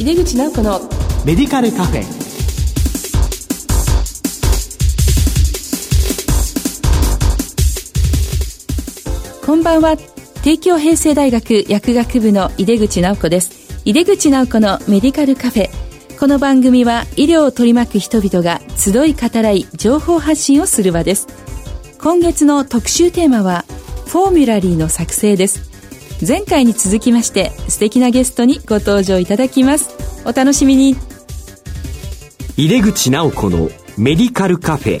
井出口直子のメディカルカフェ。こんばんは。帝京平成大学薬学部の井出口直子です。井出口直子のメディカルカフェ。この番組は医療を取り巻く人々が集い語らい情報発信をする場です。今月の特集テーマはフォーミュラリーの作成です。前回に続きまして素敵なゲストにご登場いただきますお楽しみに。井出口直子のメディカルカフェ。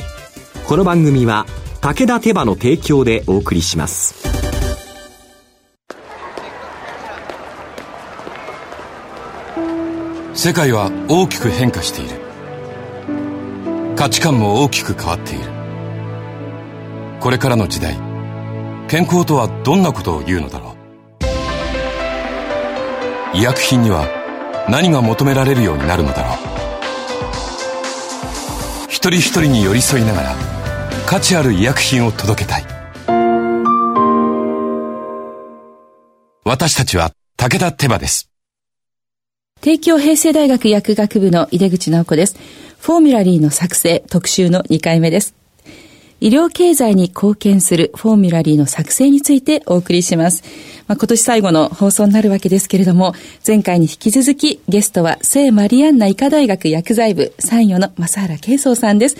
この番組は武田手羽の提供でお送りします。世界は大きく変化している。価値観も大きく変わっている。これからの時代健康とはどんなことを言うのだろう。医薬品には何が求められるようになるのだろう一人一人に寄り添いながら価値ある医薬品を届けたい私たちは武田手羽です帝京平成大学薬学部の井出口直子です。フォーミュラリーの作成特集の2回目です。医療経済に貢献するフォーミュラリーの作成についてお送りします。まあ、今年最後の放送になるわけですけれども、前回に引き続きゲストは聖マリアンナ医科大学薬剤部参与の正原慶宗さんです。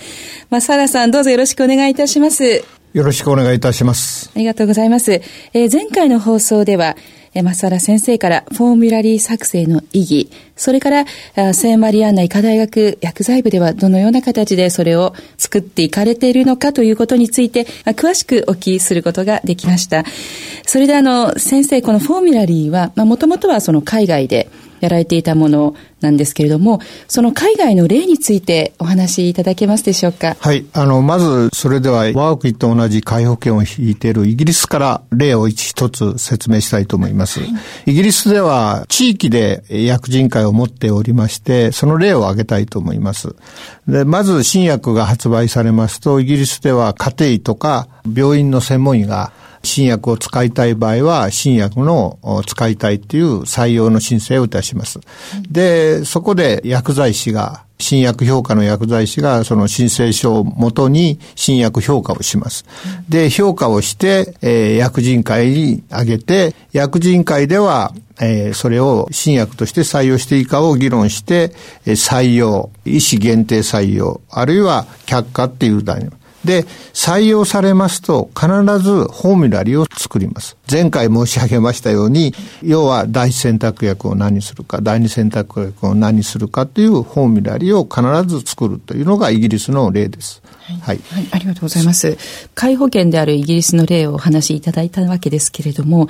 正原さんどうぞよろしくお願いいたします。よろしくお願いいたします。ありがとうございます。えー、前回の放送では、マサラ先生からフォーミュラリー作成の意義、それから聖マリアンナ医科大学薬剤部ではどのような形でそれを作っていかれているのかということについて、詳しくお聞きすることができました。それであの、先生、このフォーミュラリーは、もともとはその海外でやられていたものなんですけれども、その海外の例についてお話しいただけますでしょうか？はい。あの、まず、それでは、我が国と同じ介保険を引いているイギリスから例を一つ説明したいと思います。はい、イギリスでは、地域で薬人会を持っておりまして、その例を挙げたいと思います。で、まず新薬が発売されますと、イギリスでは家庭医とか病院の専門医が新薬を使いたい場合は、新薬の使いたいっていう採用の申請をいたします。で、そこで薬剤師が、新薬評価の薬剤師がその申請書をもとに新薬評価をします。で、評価をして、えー、薬人会にあげて、薬人会では、えー、それを新薬として採用していいかを議論して、えー、採用、医師限定採用、あるいは却下っていう段にで、採用されますと、必ずフォーミュラリーを作ります。前回申し上げましたように、要は第一選択薬を何にするか、第二選択薬を何にするかというフォーミュラリーを必ず作るというのがイギリスの例です。はい。はい、はい、ありがとうございます。介保険であるイギリスの例をお話しいただいたわけですけれども、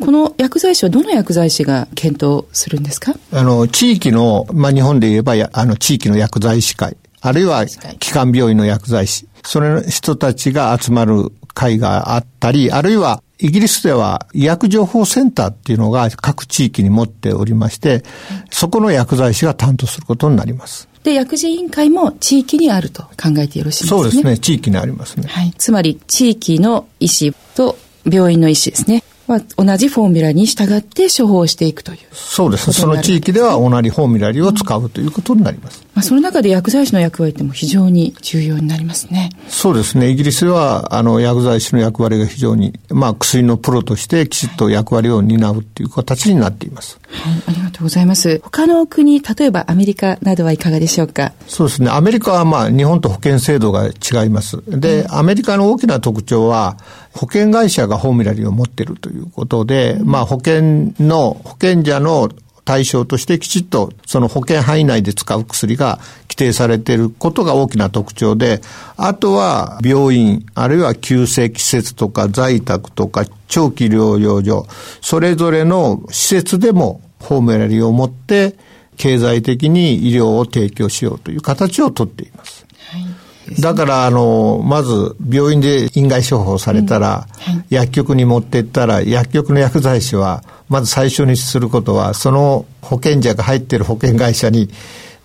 この薬剤師はどの薬剤師が検討するんですか？あの、地域の、まあ、日本で言えば、あの、地域の薬剤師会、あるいは、基幹病院の薬剤師、それの人たちが集まる会があったり、あるいはイギリスでは医薬情報センターっていうのが各地域に持っておりまして、そこの薬剤師が担当することになります。で、薬事委員会も地域にあると考えてよろしいですね。そうですね。地域にありますね。はい。つまり、地域の医師と病院の医師ですね。は同じフォーミュラに従って処方していくという。そうです。その地域では同じフォーミュラリを使うということになります。まあ、その中で薬剤師の役割っても非常に重要になりますね。そうですね。イギリスでは、あの、薬剤師の役割が非常に、まあ、薬のプロとしてきちっと役割を担うという形になっています。はい、ありがとうございます。他の国、例えばアメリカなどはいかがでしょうか？そうですね。アメリカはまあ、日本と保険制度が違います。で、アメリカの大きな特徴は、保険会社がフォーミュラリーを持っているということで、まあ保険の、保険者の対象としてきちっとその保険範囲内で使う薬が規定されていることが大きな特徴で、あとは病院、あるいは急性施設とか在宅とか長期療養所、それぞれの施設でもフォーミュラリーを持って経済的に医療を提供しようという形をとっています。はいだから、あの、まず、病院で院外処方されたら、うんはい、薬局に持っていったら、薬局の薬剤師は、まず最初にすることは、その保険者が入っている保険会社に、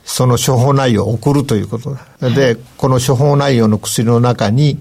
その処方内容を送るということだ。で、この処方内容の薬の中に、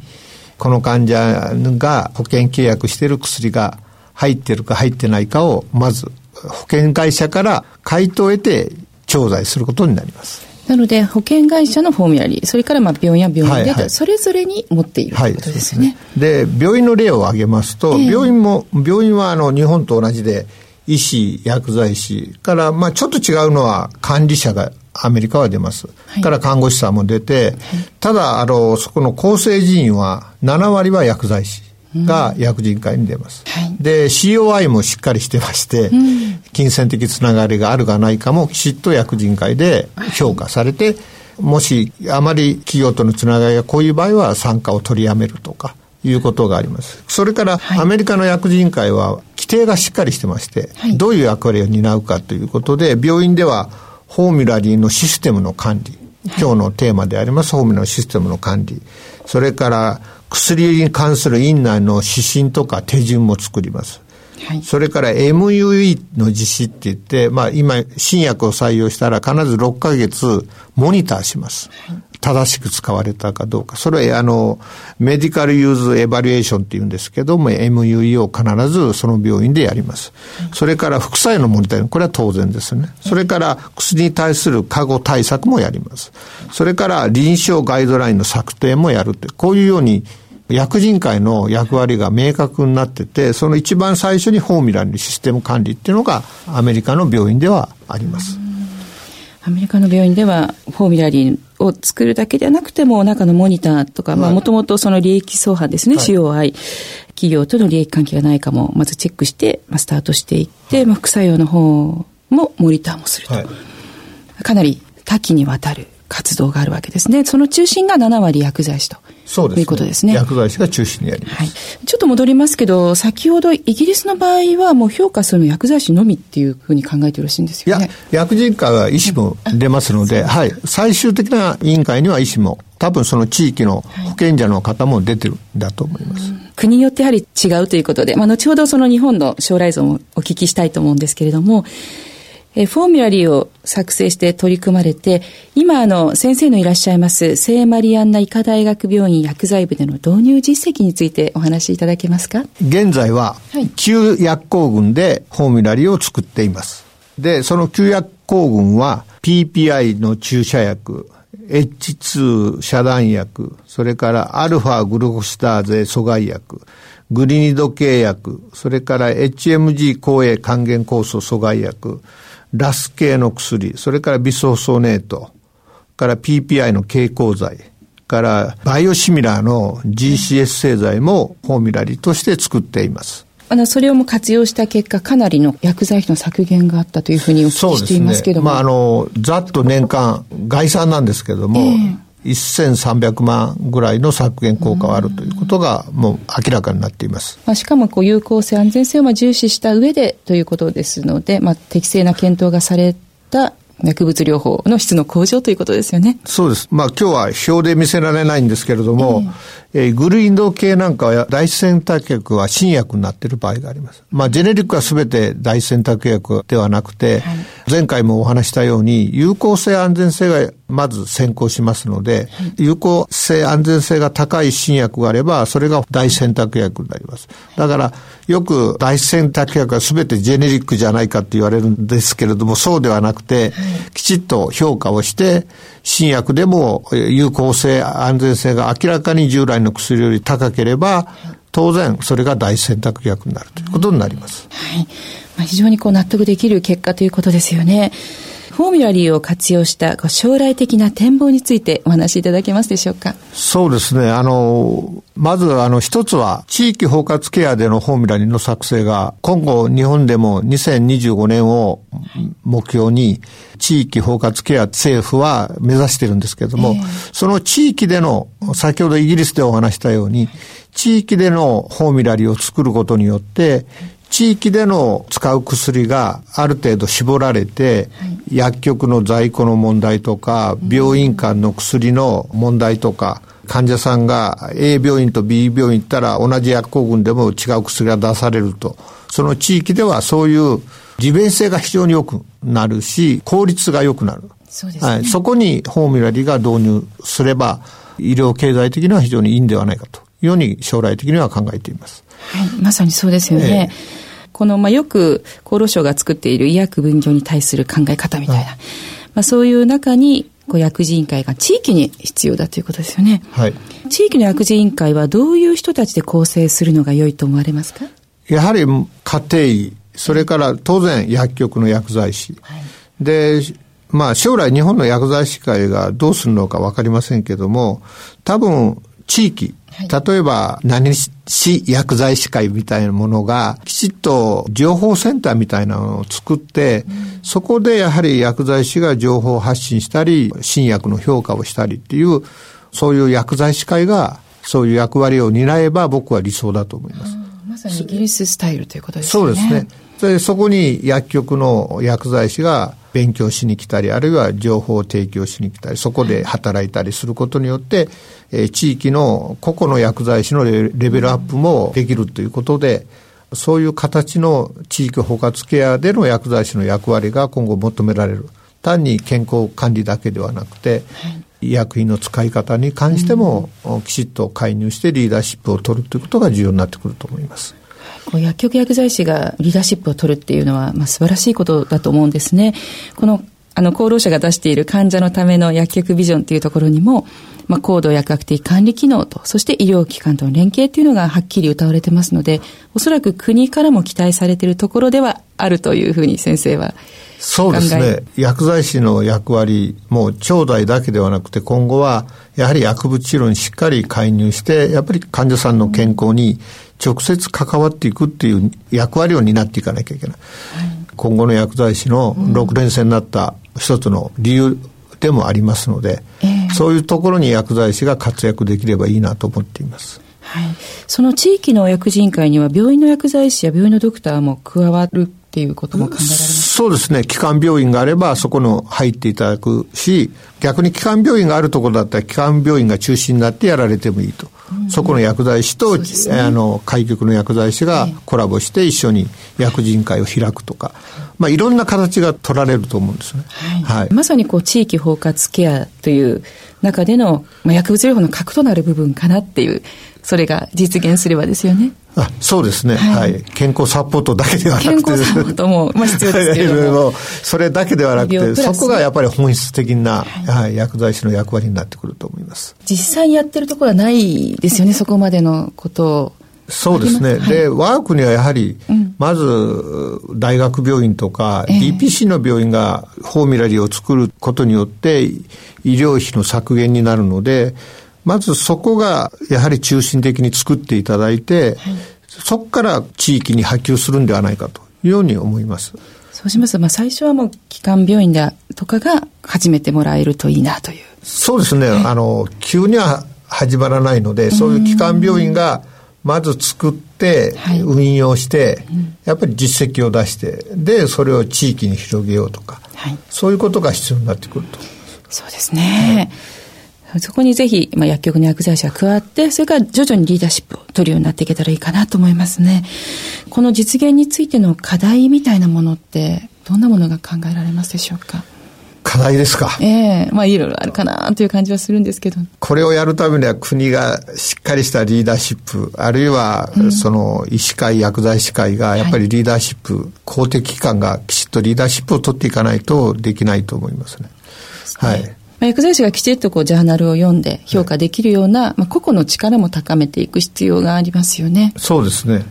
この患者が保険契約している薬が入ってるか入ってないかを、まず保険会社から回答を得て調剤することになります。なので、保険会社のフォーミュラリー、それからまあ病院や病院で、はいはい、それぞれに持っているということですね。で、病院の例を挙げますと、えー、病院も、病院はあの日本と同じで、医師、薬剤師から、まあちょっと違うのは管理者がアメリカは出ます。はい、から看護師さんも出て、はい、ただ、あの、そこの構成人員は7割は薬剤師。が薬人会に出ます。うんで、COI もしっかりしてまして、うん、金銭的つながりがあるかないかもきちっと薬人会で評価されて、もしあまり企業とのつながりがこういう場合は参加を取りやめるとか、いうことがあります。それから、アメリカの薬人会は規定がしっかりしてまして、はい、どういう役割を担うかということで、病院ではフォーミュラリーのシステムの管理、今日のテーマであります、フォーミュラのシステムの管理、それから薬に関する院内の指針とか手順も作ります。はい、それから MUE の実施って言って、まあ今、新薬を採用したら必ず6ヶ月モニターします。はい、正しく使われたかどうか。それは、あの、メディカルユーズエバリエーションって言うんですけども、MUE を必ずその病院でやります。はい、それから副作用のモニタリング、これは当然ですね。それから薬に対する過護対策もやります。それから臨床ガイドラインの策定もやるって、こういうように薬人会の役割が明確になってて、その一番最初にフォーミュラにシステム管理っていうのがアメリカの病院ではあります。アメリカの病院ではフォーミュラリーを作るだけではなくても中のモニターとか、まあもともとその利益相反ですね、はい、COI。企業との利益関係がないかもまずチェックして、まあ、スタートしていって、はい、まあ、副作用の方もモニターもすると。はい、かなり多岐にわたる活動があるわけですね。その中心が7割薬剤師と。そうです、ね、いうことですね。薬剤師が中心にやります、はい。ちょっと戻りますけど、先ほどイギリスの場合はもう評価するの薬剤師のみっていうふうに考えてよろしいんですよね。いや、薬人会は医師も出ますので、はい。最終的な委員会には医師も、多分その地域の保健者の方も出てるんだと思います。はい、国によってやはり違うということで、まあ後ほどその日本の将来像もお聞きしたいと思うんですけれども、えフォーミュラリーを作成して取り組まれて、今あの、先生のいらっしゃいます聖マリアンナ医科大学病院薬剤部での導入実績についてお話しいただけますか？現在は、旧薬効群でフォーミュラリーを作っています。で、その旧薬効群は PPI の注射薬、H2 遮断薬、それからアルファグルコシターゼ阻害薬、グリニド系薬、それから HMG 抗影還元酵素阻害薬、ラス系の薬、それからビソソネート、から PPI の経口剤、からバイオシミラーの GCS 製剤もフォーミュラリとして作っています。あの、それをも活用した結果、かなりの薬剤費の削減があったというふうにお聞きしていますけども。ね。まあ、あの、ざっと年間、概算なんですけども、えー1300万ぐらいの削減効果はあるということがもう明らかになっています。まあ、しかもこう有効性、安全性を重視した上でということですので、まあ、適正な検討がされた薬物療法の質の向上ということですよね。そうです。まあ今日は表で見せられないんですけれども、えー、えー、グルインド系なんかは第一選択薬は新薬になっている場合があります。まあジェネリックは全て第一選択薬ではなくて、はい、前回もお話したように有効性安全性がまず先行しますので、有効性安全性が高い新薬があれば、それが大選択薬になります。だから、よく大選択薬は全てジェネリックじゃないかって言われるんですけれども、そうではなくて、きちっと評価をして、新薬でも有効性、安全性が明らかに従来の薬より高ければ、当然、それが大選択薬になるということになります。はい。まあ、非常にこう納得できる結果ということですよね。フォーミュラリーを活用した将来的な展望についてお話しいただけますでしょうか？そうですね。あの、まずあの一つは地域包括ケアでのフォーミュラリーの作成が今後日本でも2025年を目標に地域包括ケア政府は目指してるんですけれども、えー、その地域での先ほどイギリスでお話したように地域でのフォーミュラリーを作ることによって地域での使う薬がある程度絞られて、はい、薬局の在庫の問題とか、病院間の薬の問題とか、患者さんが A 病院と B 病院行ったら同じ薬効群でも違う薬が出されると。その地域ではそういう利便性が非常に良くなるし、効率が良くなる。そね、はい。そこにフォーミュラリーが導入すれば、医療経済的には非常にいいんではないかというように将来的には考えています。はい、まさにそうですよね。えーこの、まあ、よく厚労省が作っている医薬分業に対する考え方みたいな。まあ、そういう中に、こう薬事委員会が地域に必要だということですよね。はい。地域の薬事委員会はどういう人たちで構成するのが良いと思われますか？やはり家庭医、それから当然薬局の薬剤師。はい、で、まあ将来日本の薬剤師会がどうするのかわかりませんけども、多分地域、例えば何市薬剤師会みたいなものがきちっと情報センターみたいなのを作って、うん、そこでやはり薬剤師が情報発信したり、新薬の評価をしたりっていう、そういう薬剤師会がそういう役割を担えば僕は理想だと思います。まさにイギリススタイルということですね。そうですね。で、そこに薬局の薬剤師が勉強しに来たり、あるいは情報を提供しに来たり、そこで働いたりすることによって、えー、地域の個々の薬剤師のレベルアップもできるということで、そういう形の地域包括ケアでの薬剤師の役割が今後求められる。単に健康管理だけではなくて、医薬品の使い方に関しても、きちっと介入してリーダーシップを取るということが重要になってくると思います。こう薬局薬剤師がリーダーシップを取るっていうのは、まあ、素晴らしいことだと思うんですね。このあの厚労省が出している患者のための薬局ビジョンっていうところにも、まあ、高度薬学的管理機能と、そして医療機関との連携っていうのがはっきり謳われてますので、おそらく国からも期待されているところではあるというふうに先生はそうですね。薬剤師の役割、もう腸内だけではなくて、今後は、やはり薬物治療にしっかり介入して、やっぱり患者さんの健康に直接関わっていくっていう役割を担っていかなきゃいけない。はい、今後の薬剤師の6連戦になった一つの理由でもありますので、えー、そういうところに薬剤師が活躍できればいいなと思っています。はい、その地域の薬事委員会には病院の薬剤師や病院のドクターも加わるっていうことも考えられますそうですね。基幹病院があれば、そこの入っていただくし、逆に基幹病院があるところだったら、基幹病院が中心になってやられてもいいと。うん、そこの薬剤師と、ね、あの、開局の薬剤師がコラボして一緒に薬人会を開くとか、まあ、いろんな形が取られると思うんですね。はい。はい、まさにこう、地域包括ケアという中での、まあ、薬物療法の核となる部分かなっていう、それが実現すればですよね。あそうですね、はい、はい。健康サポートだけではなくて。健康サポートも、まあ、必要ですけども。それだけではなくて、そこがやっぱり本質的な、はい、薬剤師の役割になってくると思います。実際にやってるところはないですよね、そこまでのことを。そうですね。はい、で、我が国はやはり、まず、大学病院とか、DPC の病院がフォーミュラリーを作ることによって、医療費の削減になるので、まずそこがやはり中心的に作っていただいて、はい、そこから地域に波及するんではないかというように思います。そうしますと、まあ、最初はもう基幹病院でとかが始めてもらえるといいなという。そうですね。はい、あの、急には始まらないので、そういう基幹病院がまず作って、運用して、やっぱり実績を出して、で、それを地域に広げようとか、はい、そういうことが必要になってくるとそうですね。はいそこにぜひ、まあ、薬局の薬剤師が加わって、それから徐々にリーダーシップを取るようになっていけたらいいかなと思いますね。この実現についての課題みたいなものって、どんなものが考えられますでしょうか？課題ですか。ええー、まあいろいろあるかなという感じはするんですけど。これをやるためには国がしっかりしたリーダーシップ、あるいは、その医師会、薬剤師会がやっぱりリーダーシップ、はい、公的機関がきちっとリーダーシップを取っていかないとできないと思いますね。すねはい。まあ、薬剤師がきちっとこうジャーナルを読んで評価できるような、はい、まあ、個々の力も高めていく必要がありますよね。そうですね。はい。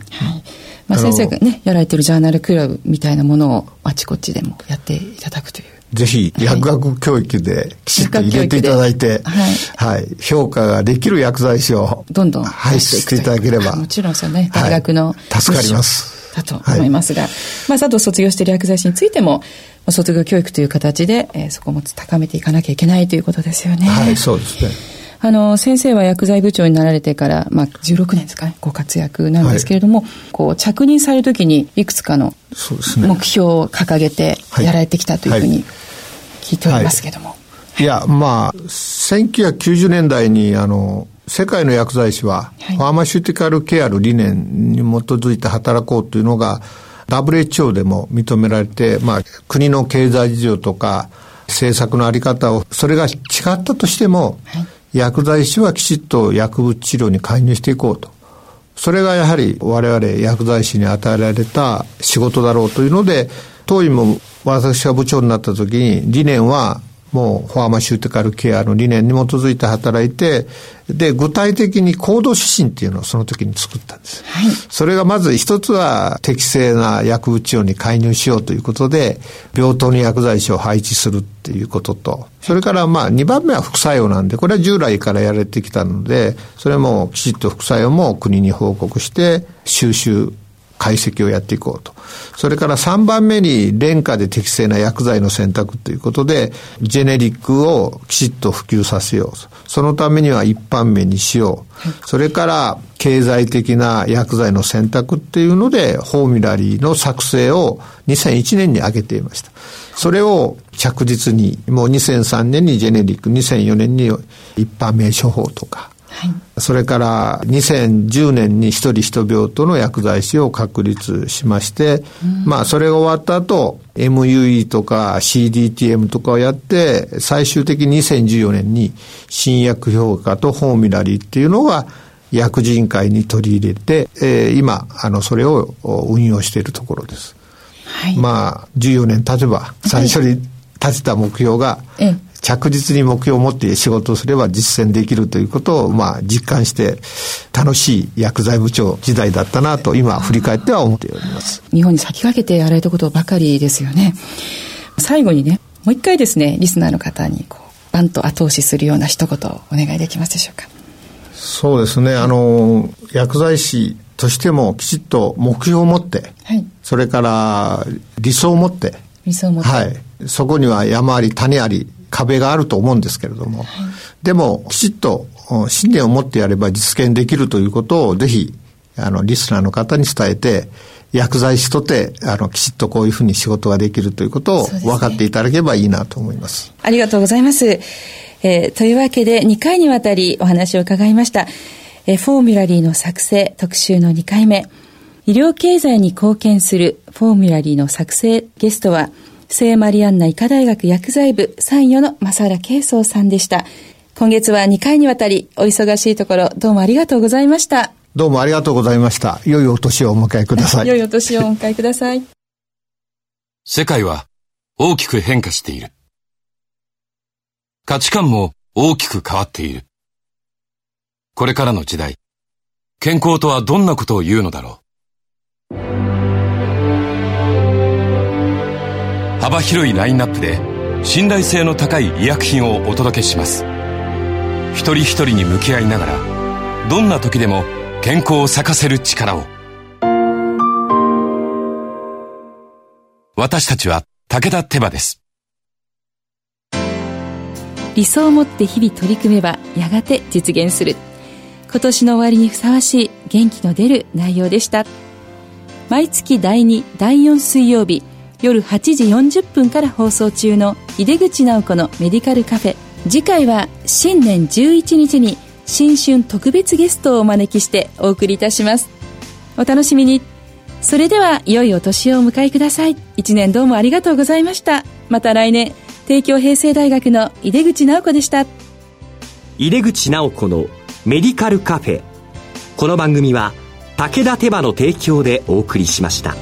まあ、先生がね、やられてるジャーナルクラブみたいなものをあちこちでもやっていただくという。ぜひ、薬学教育できちっと入れていただいて、はい、はい。評価ができる薬剤師を、どんどん排出していただければ。もちろんそうね、大学の、助かります。だと思いますが、はい、まあ、佐藤卒業している薬剤師についても、卒業教育という形で、えー、そこも高めていかなきゃいけないということですよね。はい、そうですね。あの、先生は薬剤部長になられてから、まあ、16年ですかね、ご活躍なんですけれども、はい、こう、着任されるときに、いくつかの目標を掲げてやられてきたというふうに聞いておりますけれども。いや、まあ、1990年代に、あの、世界の薬剤師は、ファーマシュティカルケアの理念に基づいて働こうというのが、WHO でも認められて、まあ、国の経済事情とか、政策のあり方を、それが違ったとしても、はい、薬剤師はきちっと薬物治療に介入していこうと。それがやはり我々薬剤師に与えられた仕事だろうというので、当院も私が部長になった時に理念はもうファーマシューティカルケアの理念に基づいて働いて、で、具体的に行動指針っていうのをその時に作ったんです。はい、それがまず一つは適正な薬物治療に介入しようということで、病棟に薬剤師を配置するっていうことと、それからまあ2番目は副作用なんで、これは従来からやれてきたので、それもきちっと副作用も国に報告して収集解析をやっていこうと。それから3番目に廉価で適正な薬剤の選択ということで、ジェネリックをきちっと普及させよう。そのためには一般名にしよう。それから経済的な薬剤の選択っていうので、フォーミュラリーの作成を2001年に挙げていました。それを着実に、もう2003年にジェネリック、2004年に一般名処方とか、はい、それから2010年に一人一病棟の薬剤師を確立しまして、うん、まあそれが終わった後、MUE とか CDTM とかをやって、最終的に2014年に新薬評価とフォーミュラリーっていうのが薬人会に取り入れて、えー、今、あの、それを運用しているところです。はい、まあ、14年経てば、最初に立てた目標が、着実に目標を持って仕事をすれば実践できるということを、まあ、実感して楽しい薬剤部長時代だったなと今振り返っては思っております。日本に先駆けてやられたことばかりですよね。最後にねもう一回ですねリスナーの方にこうバンと後押しするような一言をお願いできますでしょうか。そうですね。あの薬剤師としてもきちっと目標を持って、はい、それから理想を持って理想を持って、はい、そこには山あり谷あり壁があると思うんですけれども、はい、でもきちっと信念を持ってやれば実現できるということをぜひあのリスナーの方に伝えて薬剤師とてあのきちっとこういうふうに仕事ができるということを分かっていただければいいなと思います。すね、ありがとうございます。えー、というわけで2回にわたりお話を伺いました。えー、フォーミュラリーの作成特集の2回目。医療経済に貢献するフォーミュラリーの作成ゲストは聖マリアンナ医科大学薬剤部参与の正原慶宗さんでした。今月は2回にわたりお忙しいところどうもありがとうございました。どうもありがとうございました。良いお年をお迎えください。良いお年をお迎えください。世界は大きく変化している。価値観も大きく変わっている。これからの時代、健康とはどんなことを言うのだろう。幅広いラインナップで信頼性の高い医薬品をお届けします。一人一人に向き合いながらどんな時でも健康を咲かせる力を。私たちは武田手羽です。理想を持って日々取り組めばやがて実現する。今年の終わりにふさわしい元気の出る内容でした。毎月第2第4水曜日夜8時40分から放送中の井出口直子のメディカルカフェ。次回は新年11日に新春特別ゲストをお招きしてお送りいたします。お楽しみに。それでは良いお年をお迎えください。一年どうもありがとうございました。また来年。帝京平成大学の井出口直子でした。井出口直子のメディカルカフェ。この番組は武田手羽の提供でお送りしました。